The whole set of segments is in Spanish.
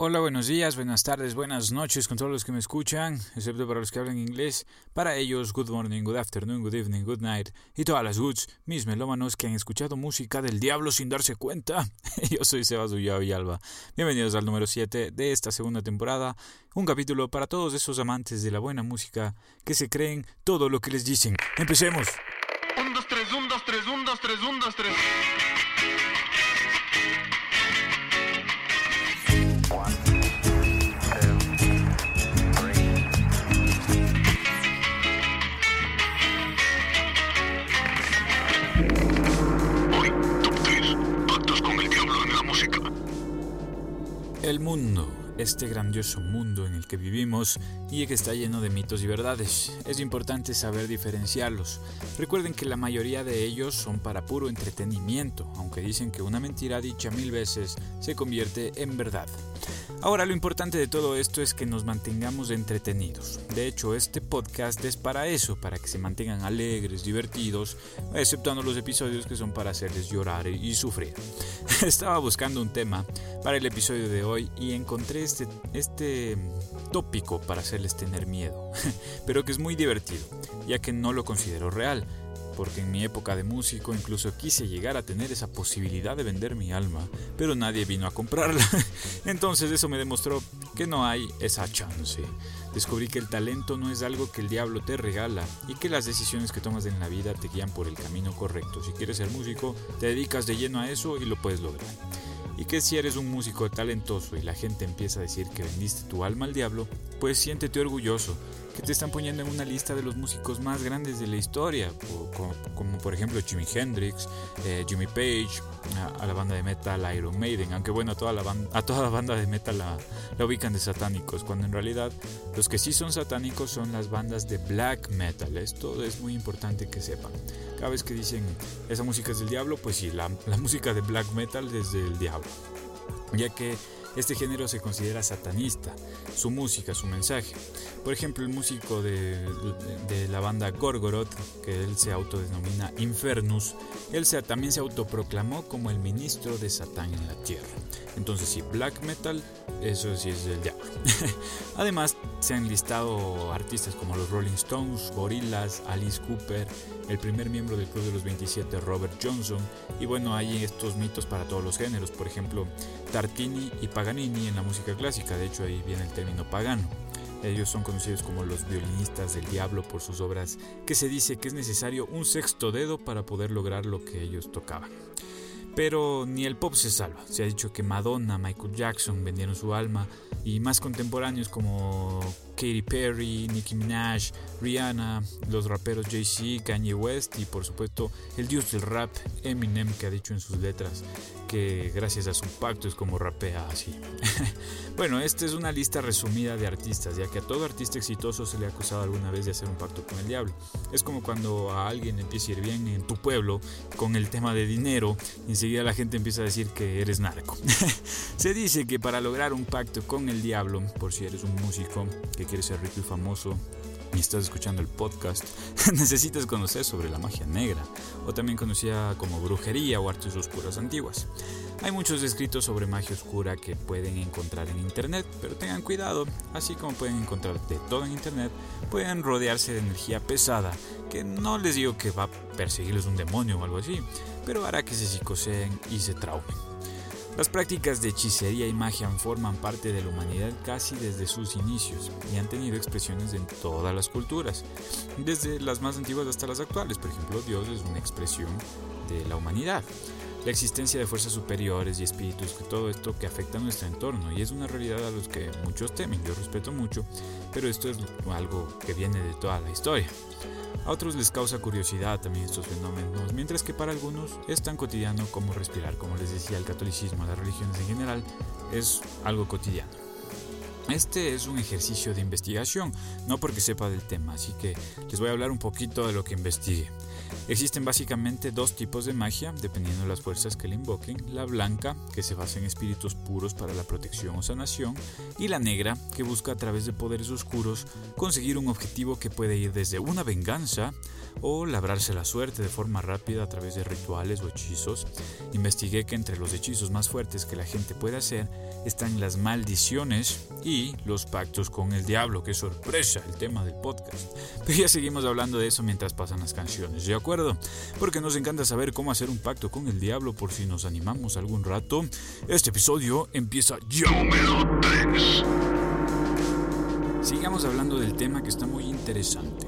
Hola, buenos días, buenas tardes, buenas noches con todos los que me escuchan, excepto para los que hablan inglés. Para ellos, good morning, good afternoon, good evening, good night y todas las goods, mis melómanos que han escuchado música del diablo sin darse cuenta. Yo soy Sebas Ullao Alba. Bienvenidos al número 7 de esta segunda temporada, un capítulo para todos esos amantes de la buena música que se creen todo lo que les dicen. ¡Empecemos! 1, 2, 3, 1, 2, 3, 1, 2, 3, 1, 2, 3. El mundo, este grandioso mundo en el que vivimos y que está lleno de mitos y verdades. Es importante saber diferenciarlos. Recuerden que la mayoría de ellos son para puro entretenimiento, aunque dicen que una mentira dicha mil veces se convierte en verdad. Ahora lo importante de todo esto es que nos mantengamos entretenidos. De hecho, este podcast es para eso, para que se mantengan alegres, divertidos, exceptuando los episodios que son para hacerles llorar y sufrir. Estaba buscando un tema para el episodio de hoy y encontré este, este tópico para hacerles tener miedo, pero que es muy divertido, ya que no lo considero real porque en mi época de músico incluso quise llegar a tener esa posibilidad de vender mi alma, pero nadie vino a comprarla. Entonces eso me demostró que no hay esa chance. Descubrí que el talento no es algo que el diablo te regala y que las decisiones que tomas en la vida te guían por el camino correcto. Si quieres ser músico, te dedicas de lleno a eso y lo puedes lograr. Y que si eres un músico talentoso y la gente empieza a decir que vendiste tu alma al diablo, pues siéntete orgulloso, que te están poniendo en una lista de los músicos más grandes de la historia, como, como por ejemplo Jimi Hendrix, eh, Jimmy Page, a, a, la banda de metal Iron Maiden, aunque bueno, a toda la, banda, a toda la banda de metal la, la ubican de satánicos, cuando en realidad los que sí son satánicos son las bandas de black metal, esto es muy importante que sepan. Cada vez que dicen esa música es del diablo, pues sí, la, la música de black metal es del diablo, ya que este género se considera satanista, su música, su mensaje. Por ejemplo, el músico de, la banda Gorgoroth, que él se autodenomina Infernus, él también se autoproclamó como el ministro de Satán en la tierra. Entonces, sí, black metal, eso sí es del diablo. Además, se han listado artistas como los Rolling Stones, Gorillaz, Alice Cooper, el primer miembro del Club de los 27, Robert Johnson, y bueno, hay estos mitos para todos los géneros, por ejemplo, Tartini y Paganini en la música clásica, de hecho ahí viene el término pagano. Ellos son conocidos como los violinistas del diablo por sus obras que se dice que es necesario un sexto dedo para poder lograr lo que ellos tocaban. Pero ni el pop se salva. Se ha dicho que Madonna, Michael Jackson vendieron su alma y más contemporáneos como Katy Perry, Nicki Minaj, Rihanna, los raperos Jay-Z, Kanye West y por supuesto el dios del rap Eminem que ha dicho en sus letras que gracias a su pacto es como rapea así. bueno, esta es una lista resumida de artistas, ya que a todo artista exitoso se le ha acusado alguna vez de hacer un pacto con el diablo. Es como cuando a alguien empieza a ir bien en tu pueblo con el tema de dinero, y enseguida la gente empieza a decir que eres narco. se dice que para lograr un pacto con el diablo, por si eres un músico que quiere ser rico y famoso, y estás escuchando el podcast, necesitas conocer sobre la magia negra, o también conocida como brujería o artes oscuras antiguas. Hay muchos escritos sobre magia oscura que pueden encontrar en internet, pero tengan cuidado, así como pueden encontrar de todo en internet, pueden rodearse de energía pesada, que no les digo que va a perseguirles un demonio o algo así, pero hará que se psicoseen y se traumen. Las prácticas de hechicería y magia forman parte de la humanidad casi desde sus inicios y han tenido expresiones en todas las culturas, desde las más antiguas hasta las actuales. Por ejemplo, Dios es una expresión de la humanidad. La existencia de fuerzas superiores y espíritus, que todo esto que afecta a nuestro entorno y es una realidad a los que muchos temen. Yo respeto mucho, pero esto es algo que viene de toda la historia. A otros les causa curiosidad también estos fenómenos, mientras que para algunos es tan cotidiano como respirar, como les decía, el catolicismo, las religiones en general, es algo cotidiano. Este es un ejercicio de investigación, no porque sepa del tema, así que les voy a hablar un poquito de lo que investigué. Existen básicamente dos tipos de magia, dependiendo de las fuerzas que le invoquen. La blanca, que se basa en espíritus puros para la protección o sanación, y la negra, que busca a través de poderes oscuros conseguir un objetivo que puede ir desde una venganza o labrarse la suerte de forma rápida a través de rituales o hechizos. Investigué que entre los hechizos más fuertes que la gente puede hacer están las maldiciones y los pactos con el diablo. ¡Qué sorpresa! El tema del podcast. Pero ya seguimos hablando de eso mientras pasan las canciones, ¿de acuerdo? Porque nos encanta saber cómo hacer un pacto con el diablo por si nos animamos algún rato. Este episodio empieza ya. Sigamos hablando del tema que está muy interesante.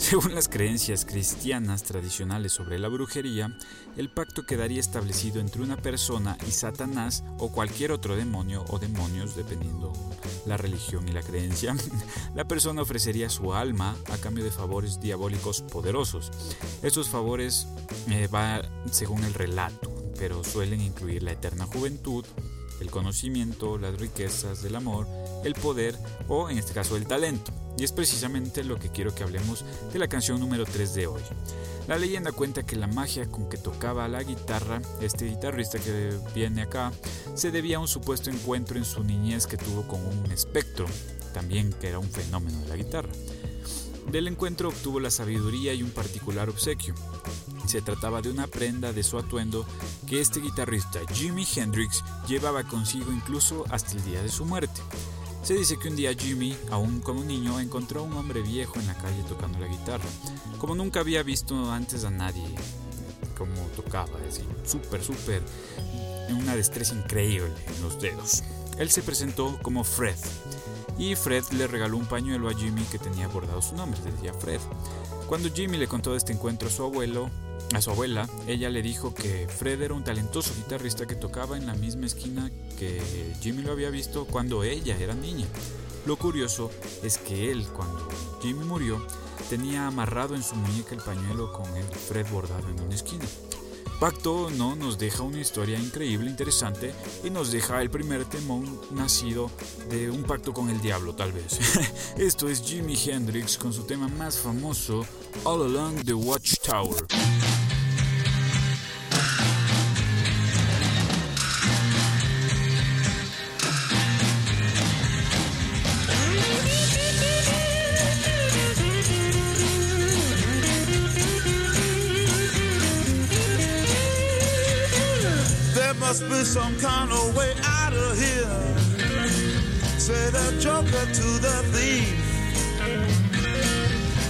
Según las creencias cristianas tradicionales sobre la brujería, el pacto quedaría establecido entre una persona y Satanás o cualquier otro demonio o demonios, dependiendo la religión y la creencia. La persona ofrecería su alma a cambio de favores diabólicos poderosos. Estos favores eh, van según el relato, pero suelen incluir la eterna juventud, el conocimiento, las riquezas del amor, el poder o en este caso el talento. Y es precisamente lo que quiero que hablemos de la canción número 3 de hoy. La leyenda cuenta que la magia con que tocaba la guitarra, este guitarrista que viene acá, se debía a un supuesto encuentro en su niñez que tuvo con un espectro, también que era un fenómeno de la guitarra. Del encuentro obtuvo la sabiduría y un particular obsequio. Se trataba de una prenda de su atuendo que este guitarrista Jimi Hendrix llevaba consigo incluso hasta el día de su muerte. Se dice que un día Jimmy, aún como niño, encontró a un hombre viejo en la calle tocando la guitarra. Como nunca había visto antes a nadie como tocaba, es decir, súper, súper, una destreza increíble en los dedos. Él se presentó como Fred y Fred le regaló un pañuelo a Jimmy que tenía bordado su nombre, decía Fred. Cuando Jimmy le contó de este encuentro a su abuelo, a su abuela, ella le dijo que Fred era un talentoso guitarrista que tocaba en la misma esquina que Jimmy lo había visto cuando ella era niña. Lo curioso es que él, cuando Jimmy murió, tenía amarrado en su muñeca el pañuelo con el Fred bordado en una esquina. Pacto no nos deja una historia increíble, interesante y nos deja el primer temón nacido de un pacto con el diablo tal vez. Esto es Jimi Hendrix con su tema más famoso, All Along the Watchtower. There must be some kind of way out of here. Say the joker to the thief.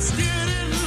just getting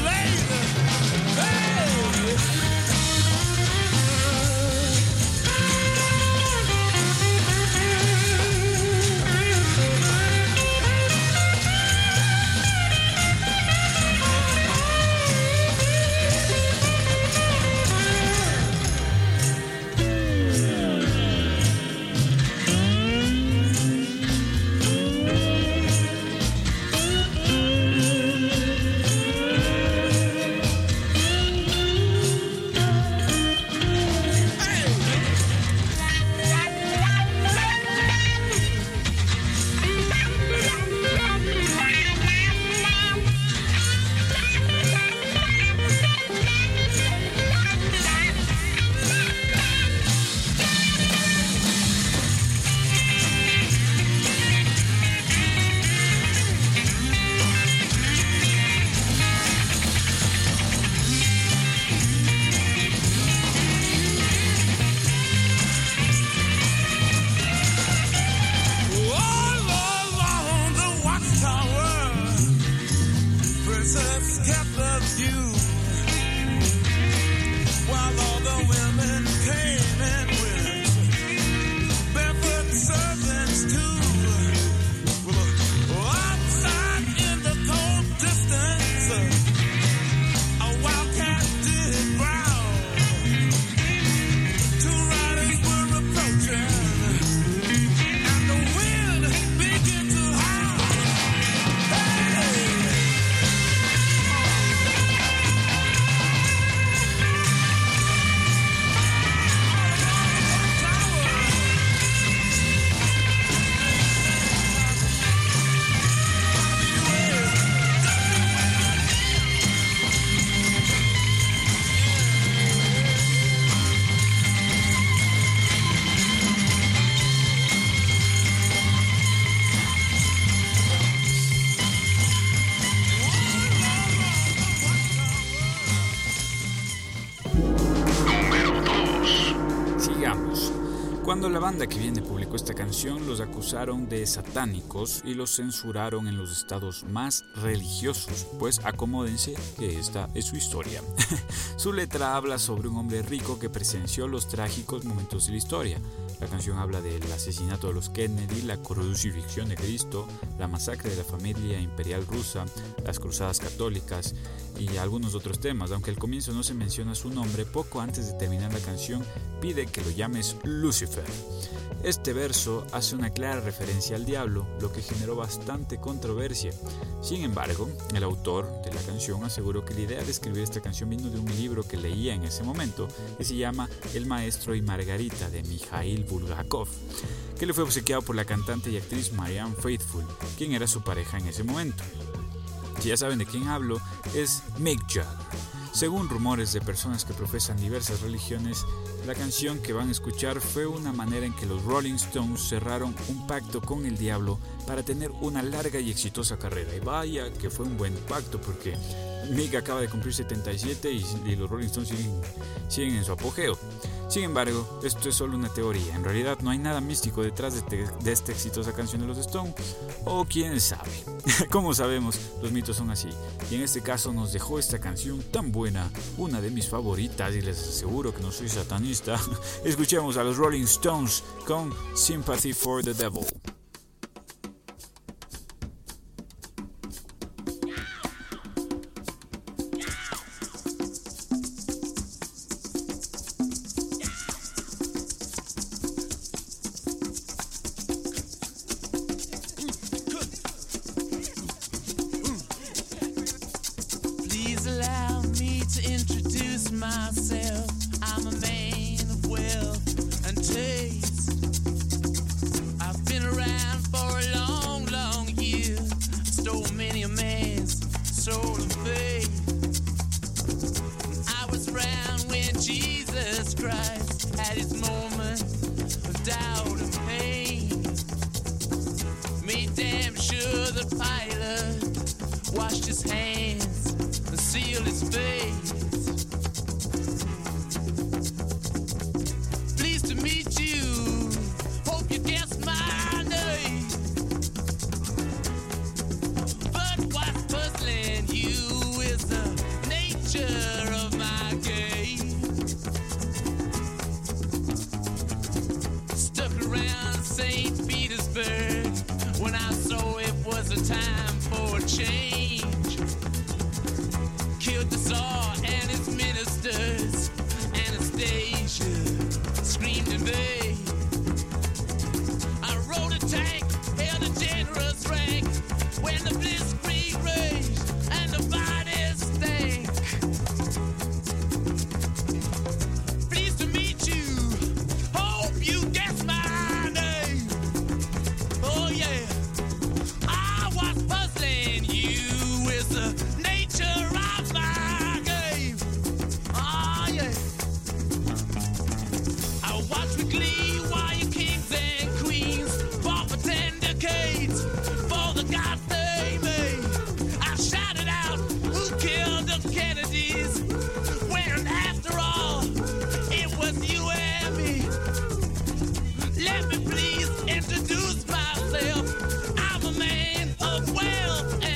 Cuando la banda que viene publicó esta canción, los acusaron de satánicos y los censuraron en los estados más religiosos, pues acomódense que esta es su historia. su letra habla sobre un hombre rico que presenció los trágicos momentos de la historia. La canción habla del asesinato de los Kennedy, la crucifixión de Cristo, la masacre de la familia imperial rusa, las cruzadas católicas y algunos otros temas. Aunque al comienzo no se menciona su nombre, poco antes de terminar la canción pide que lo llames Lucifer. Este verso hace una clara referencia al diablo, lo que generó bastante controversia. Sin embargo, el autor de la canción aseguró que la idea de escribir esta canción vino de un libro que leía en ese momento, que se llama El Maestro y Margarita de Mikhail Bulgakov, que le fue obsequiado por la cantante y actriz Marianne Faithfull, quien era su pareja en ese momento. Si ya saben de quién hablo, es Mick Jagger. Según rumores de personas que profesan diversas religiones, la canción que van a escuchar fue una manera en que los Rolling Stones cerraron un pacto con el diablo para tener una larga y exitosa carrera. Y vaya que fue un buen pacto porque Mick acaba de cumplir 77 y, los Rolling Stones siguen, siguen en su apogeo. Sin embargo, esto es solo una teoría. En realidad no hay nada místico detrás de, esta exitosa canción de los Stones. O quién sabe. Como sabemos, los mitos son así. Y en este caso nos dejó esta canción tan buena, una de mis favoritas, y les aseguro que no soy satanista. Escuchemos a los Rolling Stones con Sympathy for the Devil. The pilot washed his hands and sealed his face. tank. Hail the tank. of wealth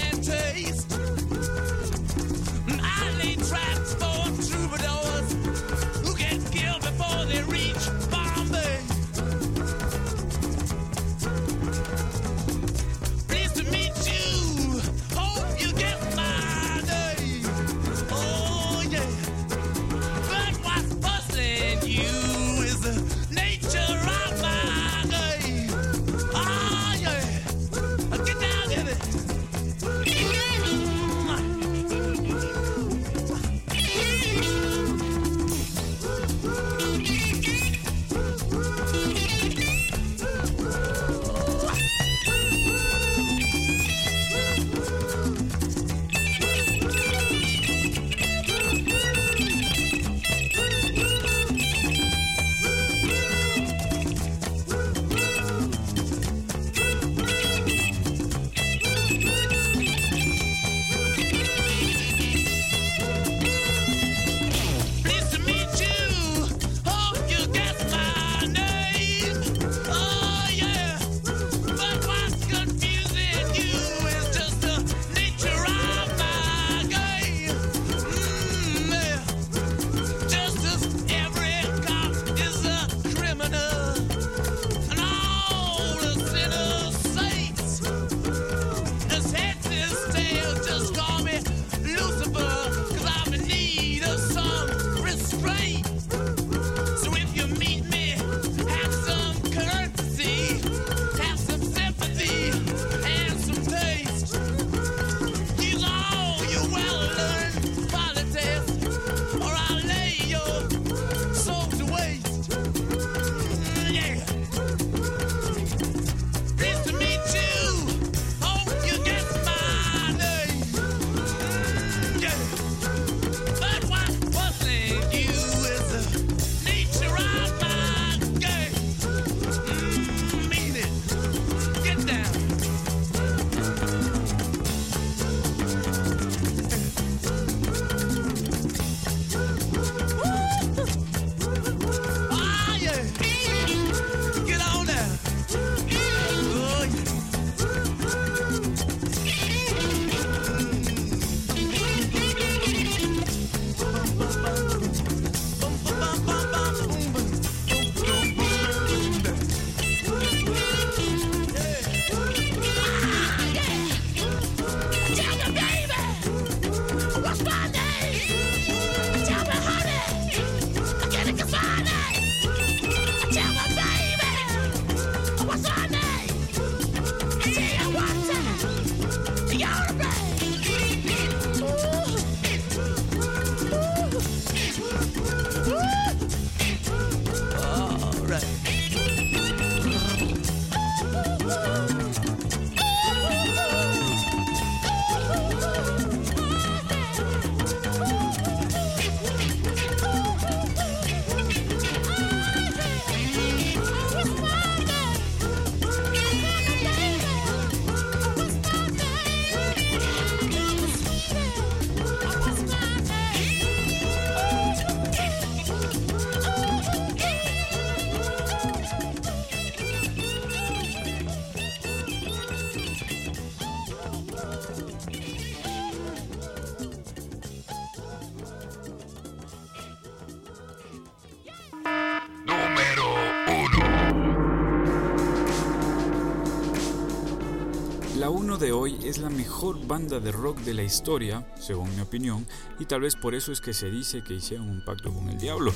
la 1 de hoy es la mejor banda de rock de la historia, según mi opinión, y tal vez por eso es que se dice que hicieron un pacto con el diablo.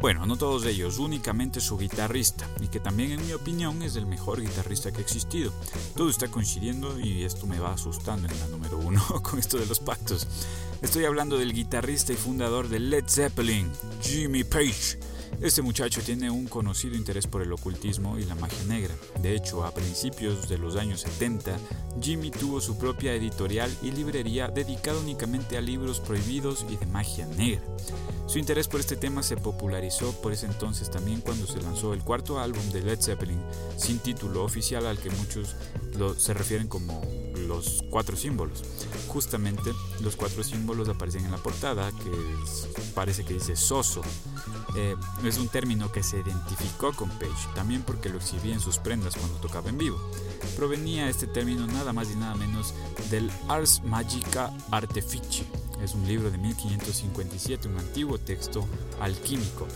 Bueno, no todos ellos, únicamente su guitarrista, y que también en mi opinión es el mejor guitarrista que ha existido. Todo está coincidiendo y esto me va asustando en la número 1 con esto de los pactos. Estoy hablando del guitarrista y fundador de Led Zeppelin, Jimmy Page. Este muchacho tiene un conocido interés por el ocultismo y la magia negra. De hecho, a principios de los años 70, Jimmy tuvo su propia editorial y librería dedicada únicamente a libros prohibidos y de magia negra. Su interés por este tema se popularizó por ese entonces también cuando se lanzó el cuarto álbum de Led Zeppelin, sin título oficial al que muchos se refieren como los cuatro símbolos. Justamente los cuatro símbolos aparecen en la portada, que parece que dice soso. Eh, es un término que se identificó con Page, también porque lo exhibía en sus prendas cuando tocaba en vivo. Provenía este término nada más y nada menos del Ars Magica Artefici. Es un libro de 1557, un antiguo texto alquímico.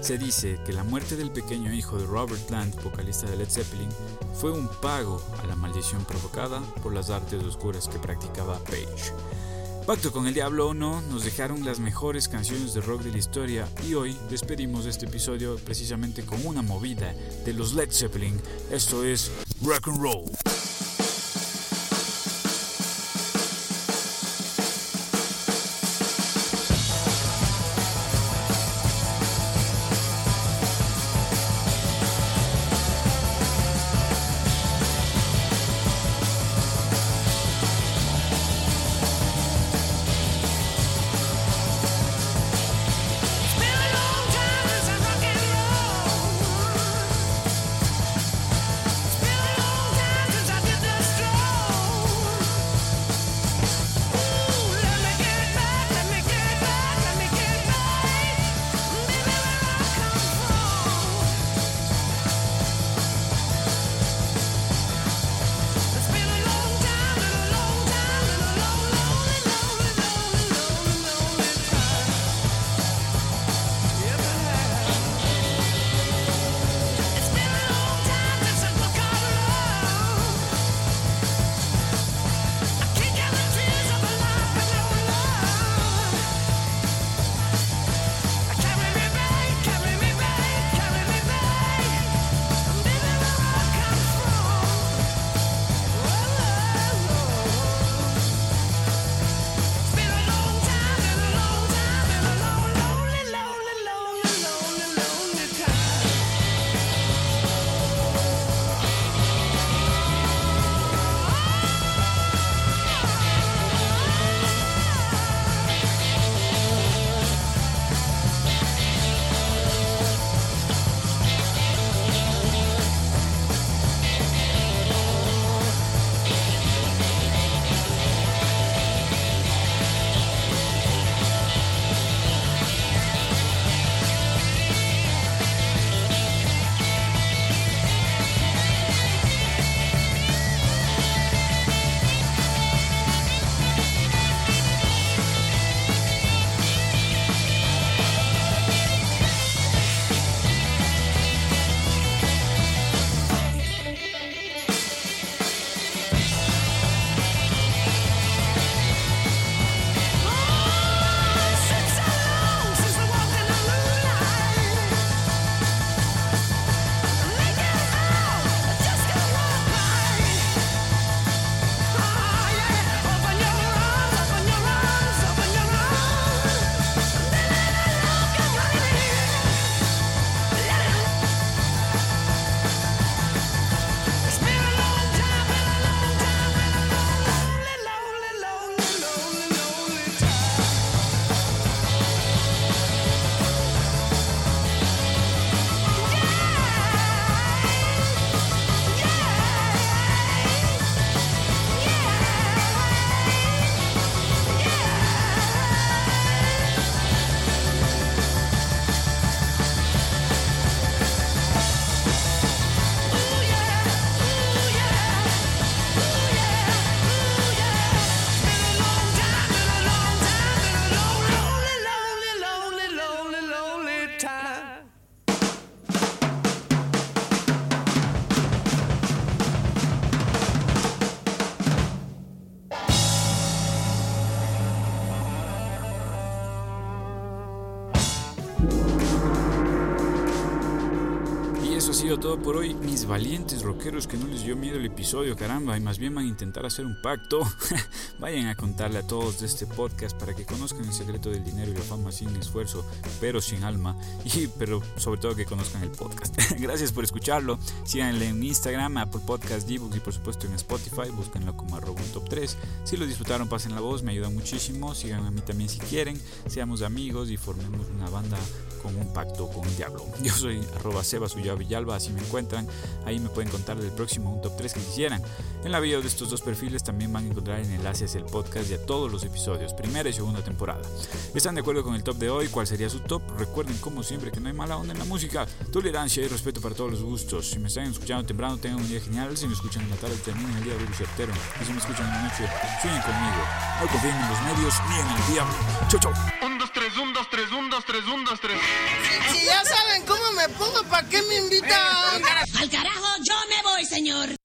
Se dice que la muerte del pequeño hijo de Robert Plant, vocalista de Led Zeppelin, fue un pago a la maldición provocada por las artes oscuras que practicaba Page. Pacto con el Diablo o no, nos dejaron las mejores canciones de rock de la historia y hoy despedimos este episodio precisamente con una movida de los Led Zeppelin. Esto es Rock and Roll. Todo por hoy, mis valientes rockeros que no les dio miedo el episodio, caramba, y más bien van a intentar hacer un pacto. Vayan a contarle a todos de este podcast para que conozcan el secreto del dinero y la fama sin esfuerzo, pero sin alma, y pero sobre todo que conozcan el podcast. Gracias por escucharlo. Síganle en Instagram, Apple Podcast, Dbooks y por supuesto en Spotify. Búsquenlo como arroba un top 3. Si lo disfrutaron, pasen la voz, me ayuda muchísimo. Sigan a mí también si quieren. Seamos amigos y formemos una banda con un pacto con el diablo. Yo soy arroba Villalba, así me encuentran. Ahí me pueden contar del próximo top 3 que quisieran. En la bio de estos dos perfiles también van a encontrar en enlaces el podcast y a todos los episodios, primera y segunda temporada. ¿Están de acuerdo con el top de hoy? ¿Cuál sería su top? Recuerden como siempre que no hay mala onda en la música, tolerancia y respeto para todos los gustos. Si me están escuchando temprano, tengan un día genial. Si me escuchan en la tarde, terminen el día de certero. Y si me escuchan en la noche, sueñen conmigo. No confíen en los medios ni en el diablo. Chau, chau. 3, 1, 2, 3, 1, 2, 3, 1, 2, 3. Si ya saben cómo me pongo, ¿para qué me invitan? Al carajo, yo me voy, señor.